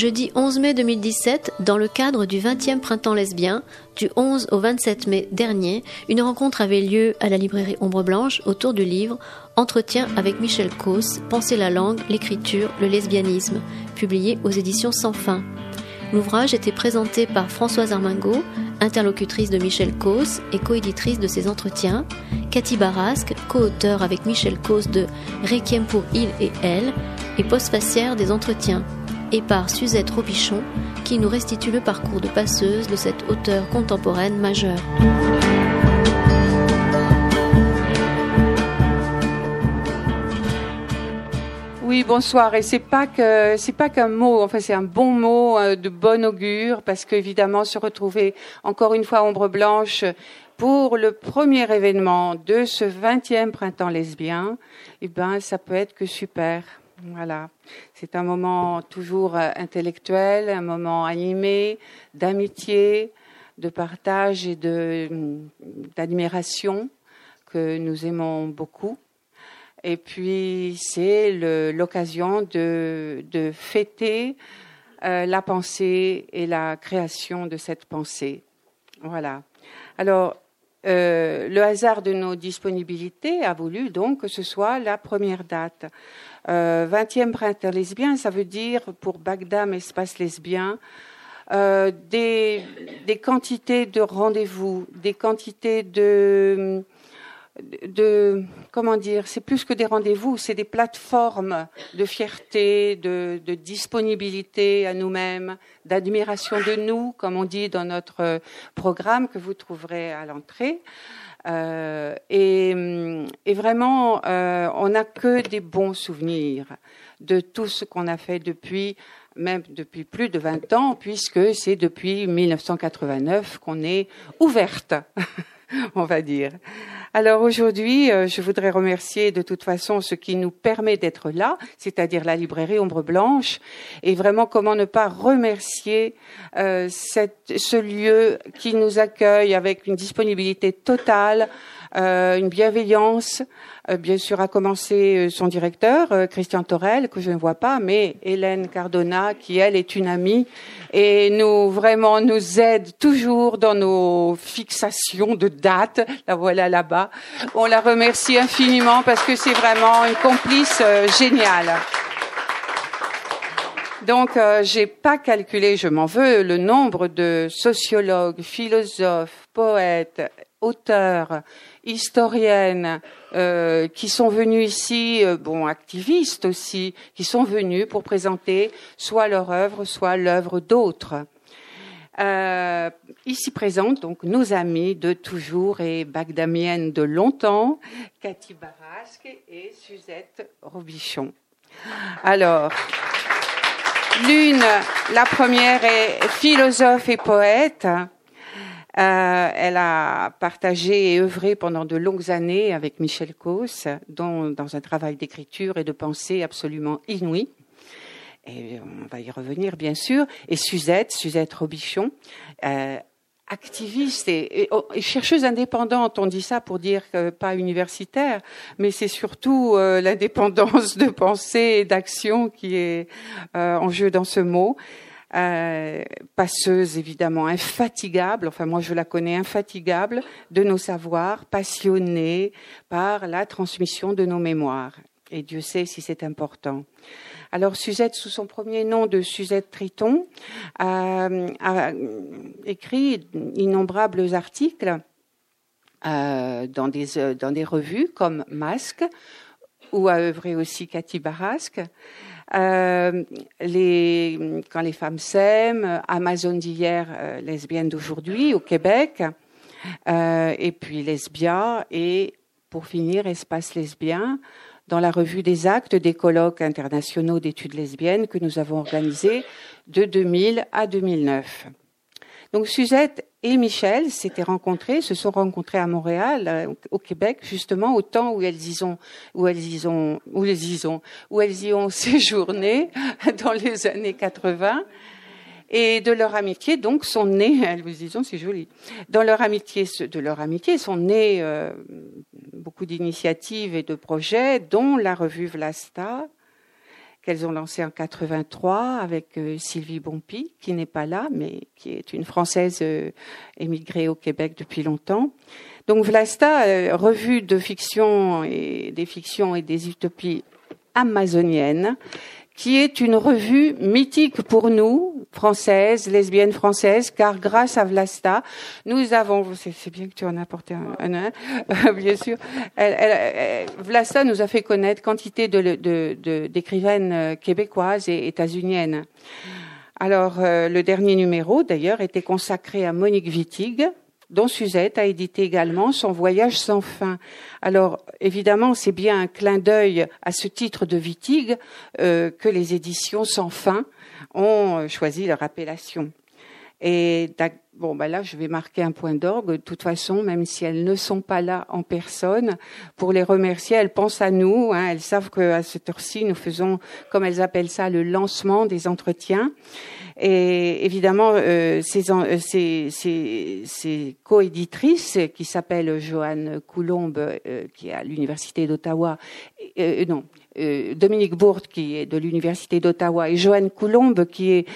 Jeudi 11 mai 2017, dans le cadre du 20e printemps lesbien, du 11 au 27 mai dernier, une rencontre avait lieu à la librairie Ombre Blanche autour du livre Entretien avec Michel Causse, Penser la langue, l'écriture, le lesbianisme, publié aux éditions Sans fin. L'ouvrage était présenté par Françoise Armingot, interlocutrice de Michel Causse et coéditrice de ses entretiens, Cathy Barasque, co-auteur avec Michel Causse de Requiem pour il et elle, et postfacière des entretiens et par Suzette Robichon, qui nous restitue le parcours de passeuse de cette auteure contemporaine majeure. Oui, bonsoir. Et c'est pas que c'est pas qu'un mot. Enfin, c'est un bon mot euh, de bon augure parce qu'évidemment, se retrouver encore une fois ombre blanche pour le premier événement de ce 20e printemps lesbien, eh ben, ça peut être que super. Voilà. C'est un moment toujours euh, intellectuel, un moment animé, d'amitié, de partage et d'admiration que nous aimons beaucoup. Et puis, c'est l'occasion de, de, fêter euh, la pensée et la création de cette pensée. Voilà. Alors, euh, le hasard de nos disponibilités a voulu donc que ce soit la première date. 20e euh, printemps lesbien, ça veut dire pour Bagdam espace lesbien euh, des, des, quantités de rendez-vous, des quantités de, de comment dire, c'est plus que des rendez-vous, c'est des plateformes de fierté, de, de disponibilité à nous-mêmes, d'admiration de nous, comme on dit dans notre programme que vous trouverez à l'entrée. Euh, et, et, vraiment, euh, on n'a que des bons souvenirs de tout ce qu'on a fait depuis, même depuis plus de 20 ans, puisque c'est depuis 1989 qu'on est ouverte, on va dire. Alors aujourd'hui, euh, je voudrais remercier de toute façon ce qui nous permet d'être là, c'est-à-dire la librairie Ombre Blanche, et vraiment comment ne pas remercier euh, ce lieu qui nous accueille avec une disponibilité totale, une bienveillance, euh, bien sûr, à commencer euh, son directeur, euh, Christian Torel, que je ne vois pas, mais Hélène Cardona, qui elle est une amie et nous vraiment nous aide toujours dans nos fixations de dates. La voilà là-bas. On la remercie infiniment parce que c'est vraiment une complice géniale. Donc, euh, j'ai pas calculé, je m'en veux, le nombre de sociologues, philosophes, poètes, auteurs, historiennes euh, qui sont venus ici, euh, bon, activistes aussi, qui sont venus pour présenter soit leur œuvre, soit l'œuvre d'autres. Euh, ici présente donc nos amis de toujours et bagdamiennes de longtemps, Cathy Barasque et Suzette Robichon. Alors, l'une, la première est philosophe et poète. Euh, elle a partagé et œuvré pendant de longues années avec Michel Causse, dont, dans un travail d'écriture et de pensée absolument inouï. Et on va y revenir, bien sûr. Et Suzette, Suzette Robichon, euh, activiste et, oh, chercheuse indépendante. On dit ça pour dire que pas universitaire, mais c'est surtout euh, l'indépendance de pensée et d'action qui est euh, en jeu dans ce mot. Euh, passeuse évidemment infatigable, enfin moi je la connais infatigable de nos savoirs, passionnée par la transmission de nos mémoires. Et Dieu sait si c'est important. Alors Suzette, sous son premier nom de Suzette Triton, a, a écrit innombrables articles euh, dans, des, dans des revues comme Masque, où a œuvré aussi Cathy Barasque. Euh, les, quand les femmes s'aiment, Amazon d'hier, euh, lesbienne d'aujourd'hui au Québec, euh, et puis Lesbia, et pour finir, Espace lesbien, dans la revue des actes des colloques internationaux d'études lesbiennes que nous avons organisés de 2000 à 2009. Donc Suzette et Michel s'étaient rencontrés, se sont rencontrés à Montréal, euh, au Québec, justement au temps où elles y ont, où elles y ont, où elles y ont, où elles y ont séjourné dans les années 80. Et de leur amitié, donc, sont nés, elles vous disons, c'est joli, dans leur amitié, de leur amitié sont nés euh, beaucoup d'initiatives et de projets, dont la revue Vlasta, qu'elles ont lancée en 83 avec euh, Sylvie Bompi, qui n'est pas là, mais qui est une Française euh, émigrée au Québec depuis longtemps. Donc Vlasta, revue de fiction et des fictions et des utopies amazoniennes, qui est une revue mythique pour nous, françaises, lesbiennes françaises, car grâce à Vlasta, nous avons, c'est bien que tu en as apporté un, un, bien sûr, Vlasta nous a fait connaître quantité de, d'écrivaines euh, québécoises et états-uniennes. Alors, euh, le dernier numéro, d'ailleurs, était consacré à Monique Wittig, dont Suzette a édité également son Voyage sans fin. Alors évidemment, c'est bien un clin d'œil à ce titre de Wittig euh, que les éditions sans fin ont choisi leur appellation. Et bon, bah là, je vais marquer un point d'orgue. De toute façon, même si elles ne sont pas là en personne, pour les remercier, elles pensent à nous. Hein, elles savent qu'à cette heure-ci, nous faisons, comme elles appellent ça, le lancement des entretiens. Et évidemment, euh, ces, euh, ces, ces, ces coéditrices qui s'appellent Joanne Coulombe, euh, qui est à l'université d'Ottawa, euh, non, euh, Dominique Bourte, qui est de l'université d'Ottawa, et Joanne Coulombe, qui, est,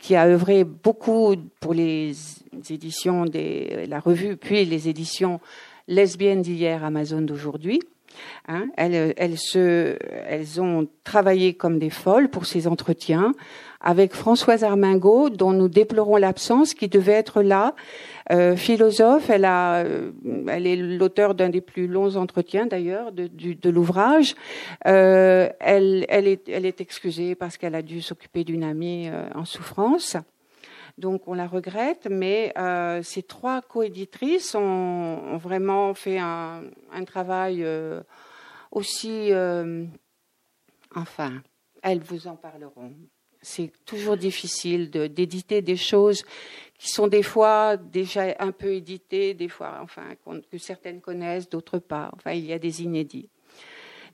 qui a œuvré beaucoup pour les éditions de la revue, puis les éditions lesbiennes d'hier, Amazon d'aujourd'hui. Hein, elles, elles, se, elles ont travaillé comme des folles pour ces entretiens avec Françoise Armingot, dont nous déplorons l'absence, qui devait être là. Euh, philosophe, elle, a, euh, elle est l'auteur d'un des plus longs entretiens d'ailleurs de, de, l'ouvrage. Euh, elle, elle, est, elle est excusée parce qu'elle a dû s'occuper d'une amie euh, en souffrance. Donc on la regrette, mais euh, ces trois coéditrices ont, vraiment fait un, travail aussi, enfin, elles vous en parleront c'est toujours difficile d'éditer des choses qui sont des fois déjà un peu éditées, des fois, enfin, que certaines connaissent, d'autres pas. Il y a des inédits.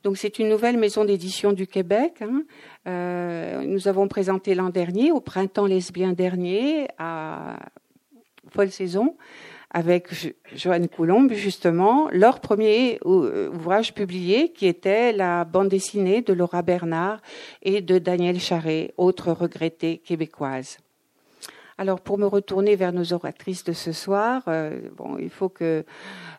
Donc c'est une nouvelle maison d'édition du Québec. Hein. Euh, nous avons présenté l'an dernier, au printemps lesbien dernier, à Folle Saison, avec Joanne Coulombe, justement, leur premier euh, ouvrage publié, qui était la bande dessinée de Laura Bernard et de Daniel Charret, autre regrettée québécoise. Alors, pour me retourner vers nos oratrices de ce soir, euh, bon, il faut que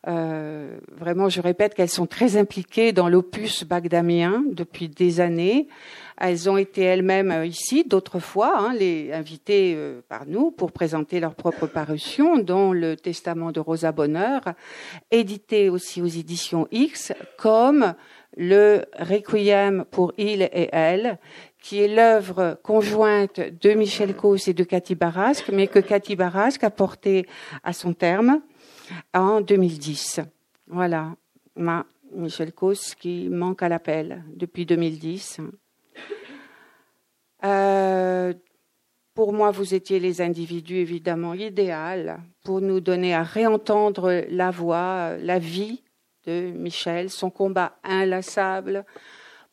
euh, vraiment, je répète qu'elles sont très impliquées dans l'opus bagdamien depuis des années. Elles ont été elles-mêmes euh, ici d'autres fois, hein, les invitées par nous pour présenter leur propre parution, dont le Testament de Rosa Bonheur, édité aussi aux éditions X, comme le Requiem pour il et elle, qui est l'œuvre conjointe de Michel Causse et de Cathy Barasque, mais que Cathy Barasque a porté à son terme en 2010. Voilà, Michel Causse qui manque à l'appel depuis 2010. Euh, pour moi, vous étiez les individus évidemment idéal pour nous donner à réentendre la voix, la vie de Michel, son combat inlassable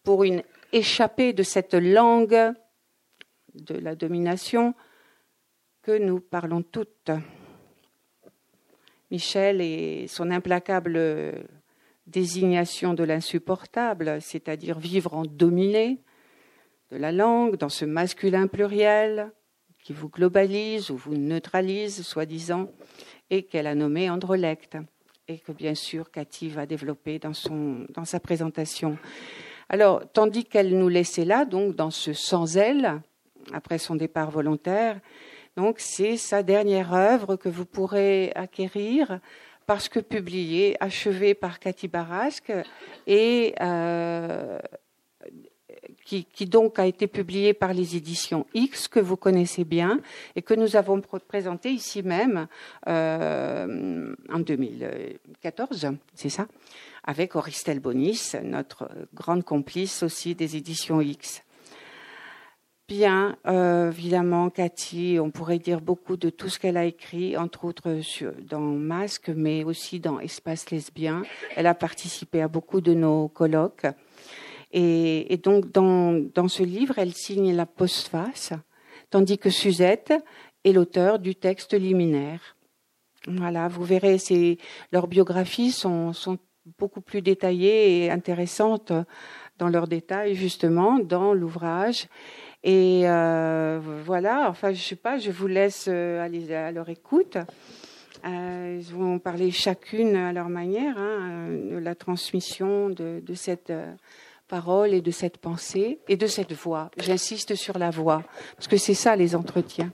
pour une échappée de cette langue de la domination que nous parlons toutes. Michel et son implacable désignation de l'insupportable, c'est-à-dire vivre en dominé, de la langue, dans ce masculin pluriel qui vous globalise ou vous neutralise, soi-disant, et qu'elle a nommé Androlecte, et que bien sûr Cathy va développer dans, dans sa présentation. Alors, tandis qu'elle nous laissait là, donc dans ce sans elle, après son départ volontaire, donc c'est sa dernière œuvre que vous pourrez acquérir parce que publiée, achevée par Cathy Barasque et euh, qui, donc a été publié par les éditions X, que vous connaissez bien, et que nous avons présenté ici même euh, en 2014, c'est ça, avec Auristel Bonis, notre grande complice aussi des éditions X. Bien, euh, évidemment, Cathy, on pourrait dire beaucoup de tout ce qu'elle a écrit, entre autres dans Masque, mais aussi dans Espace lesbien. Elle a participé à beaucoup de nos colloques. Et, et donc, dans, dans, ce livre, elle signe la postface, tandis que Suzette est l'auteur du texte liminaire. Voilà, vous verrez, leurs biographies sont, sont beaucoup plus détaillées et intéressantes dans leurs détails, justement, dans l'ouvrage. Et euh, voilà, enfin, je sais pas, je vous laisse euh, aller à leur écoute. Euh, ils vont parler chacune à leur manière hein, de la transmission de cette parole et de cette pensée et de cette voix. J'insiste sur la voix, parce que c'est ça les entretiens.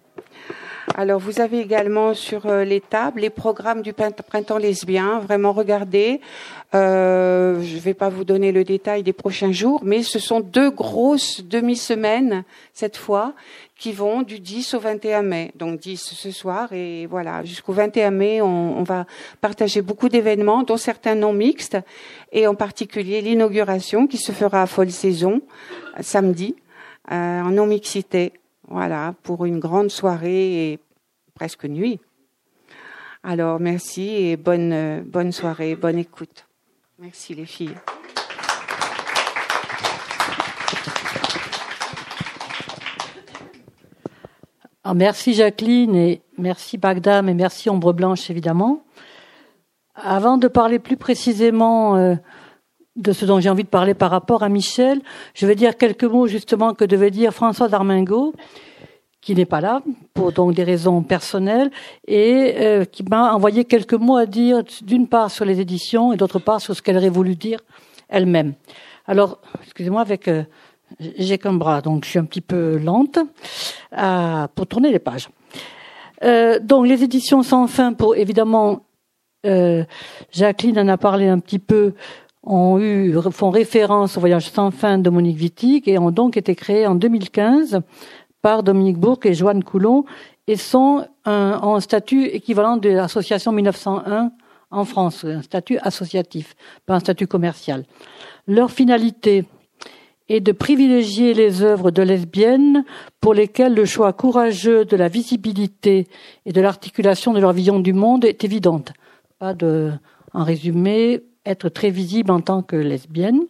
Alors, vous avez également sur euh, les tables les programmes du printemps lesbien. Vraiment, regardez. Euh, je ne vais pas vous donner le détail des prochains jours, mais ce sont deux grosses demi-semaines cette fois qui vont du 10 au 21 mai. Donc 10 ce soir et voilà jusqu'au 21 mai, on, va partager beaucoup d'événements, dont certains non mixtes, et en particulier l'inauguration qui se fera à Folle Saison samedi euh, en non mixité. Voilà, pour une grande soirée et presque nuit. Alors merci et bonne, bonne soirée, bonne écoute. Merci les filles. Merci Jacqueline et merci Bagdam et merci Ombre Blanche évidemment. Avant de parler plus précisément euh, de ce dont j'ai envie de parler par rapport à Michel. Je vais dire quelques mots justement que devait dire François Darmingo, qui n'est pas là pour donc des raisons personnelles et euh, qui m'a envoyé quelques mots à dire d'une part sur les éditions et d'autre part sur ce qu'elle aurait voulu dire elle-même. Alors, excusez-moi avec euh, j'ai qu'un bras, donc je suis un petit peu lente à, pour tourner les pages. Euh, donc les éditions sans fin pour évidemment Jacqueline en a parlé un petit peu ont eu, font référence au voyage sans fin de Monique Wittig et ont donc été créés en 2015 par Dominique Bourque et Joanne Coulon et sont un, en statut équivalent de l'association 1901 en France, un statut associatif, pas un statut commercial. Leur finalité est de privilégier les œuvres de lesbiennes pour lesquelles le choix courageux de la visibilité et de l'articulation de leur vision du monde est évidente. Pas de, en résumé, être très visible en tant que lesbienne.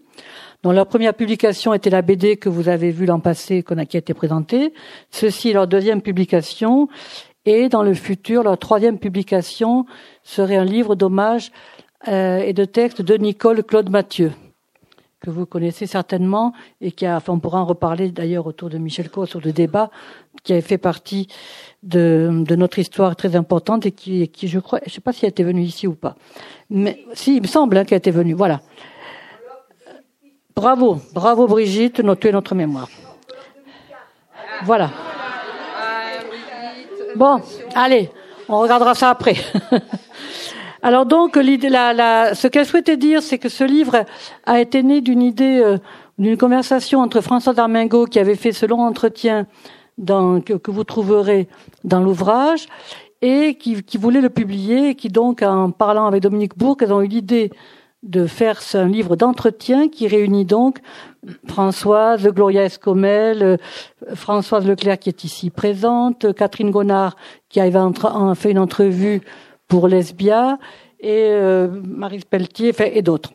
dont leur première publication était la BD que vous avez vue l'an passé, qui a été présentée. Ceci est leur deuxième publication. Et dans le futur, leur troisième publication serait un livre d'hommage euh, et de textes de Nicole Claude Mathieu, que vous connaissez certainement et qui a, enfin, on pourra en reparler d'ailleurs autour de Michel Cos, sur le débat, qui avait fait partie de, de, notre histoire très importante et qui, qui je crois, je ne sais pas si elle était venue ici ou pas, mais si, il me semble hein, qu'elle était venue. Voilà. Bravo, bravo Brigitte, tu es notre mémoire. Voilà. Bon, allez, on regardera ça après. Alors donc, la, la, ce qu'elle souhaitait dire, c'est que ce livre a été né d'une idée, euh, d'une conversation entre François Darmingo, qui avait fait ce long entretien que, vous trouverez dans l'ouvrage, et qui, voulait le publier, et qui donc, en parlant avec Dominique Bourg, ont eu l'idée de faire un livre d'entretien qui réunit donc Françoise, Gloria Escomel, euh, Françoise Leclerc qui est ici présente, Catherine Gonard qui a fait une entrevue pour Lesbia et euh, Marie Pelletier et d'autres.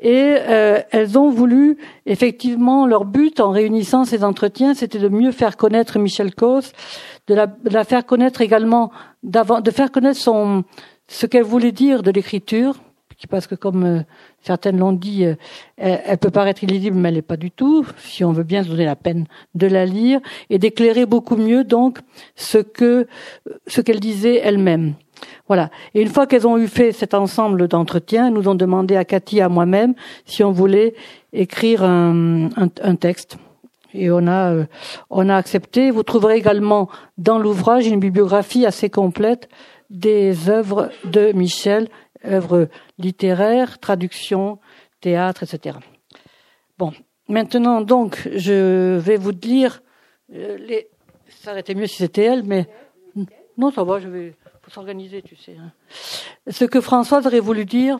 Et euh, elles ont voulu, effectivement, leur but en réunissant ces entretiens, c'était de mieux faire connaître Michel Cos, de la, de la faire connaître également, de faire connaître son, ce qu'elle voulait dire de l'écriture, parce que comme euh, certaines l'ont dit, euh, elle, elle, peut paraître illisible, mais elle n'est pas du tout, si on veut bien se donner la peine de la lire, et d'éclairer beaucoup mieux donc ce ce qu'elle disait elle-même. Voilà. Et une fois qu'elles ont eu fait cet ensemble d'entretiens, nous ont demandé à Cathy à moi-même si on voulait écrire un texte. Et on a, euh, on a accepté. Vous trouverez également dans l'ouvrage une bibliographie assez complète des œuvres de Michel, œuvres littéraires, traductions, théâtre, etc. Bon, maintenant donc, je vais vous dire euh, les. Ça aurait été mieux si c'était elle, mais non, ça va. Je vais s'organiser, tu sais. Hein. Ce que Françoise aurait voulu dire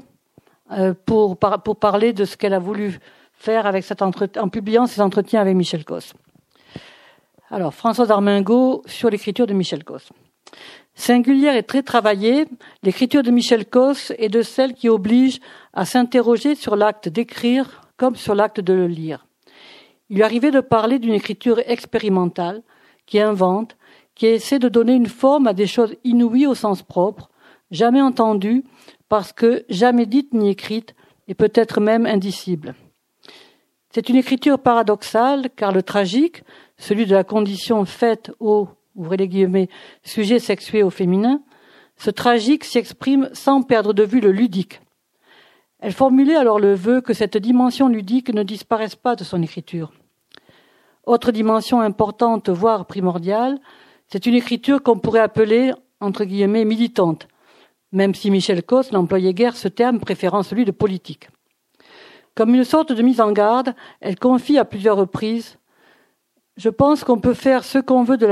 euh, pour, pour parler de ce qu'elle a voulu faire avec cet en publiant ses entretiens avec Michel Cos. Alors, Françoise Armingo sur l'écriture de Michel Cos. Singulière et très travaillée, l'écriture de Michel Cos est de celle qui oblige à s'interroger sur l'acte d'écrire comme sur l'acte de le lire. Il lui arrivait de parler d'une écriture expérimentale qui invente, qui essaie de donner une forme à des choses inouïes au sens propre, jamais entendues, parce que jamais dites ni écrites, et peut-être même indicibles. C'est une écriture paradoxale, car le tragique, celui de la condition faite au, ouvrez les guillemets, sujet sexué au féminin, ce tragique s'y exprime sans perdre de vue le ludique. Elle formulait alors le vœu que cette dimension ludique ne disparaisse pas de son écriture. Autre dimension importante, voire primordiale, c'est une écriture qu'on pourrait appeler, entre guillemets, militante, même si Michel Cos n'employait guère ce terme préférant celui de politique. Comme une sorte de mise en garde, elle confie à plusieurs reprises Je pense qu'on peut faire ce qu'on veut de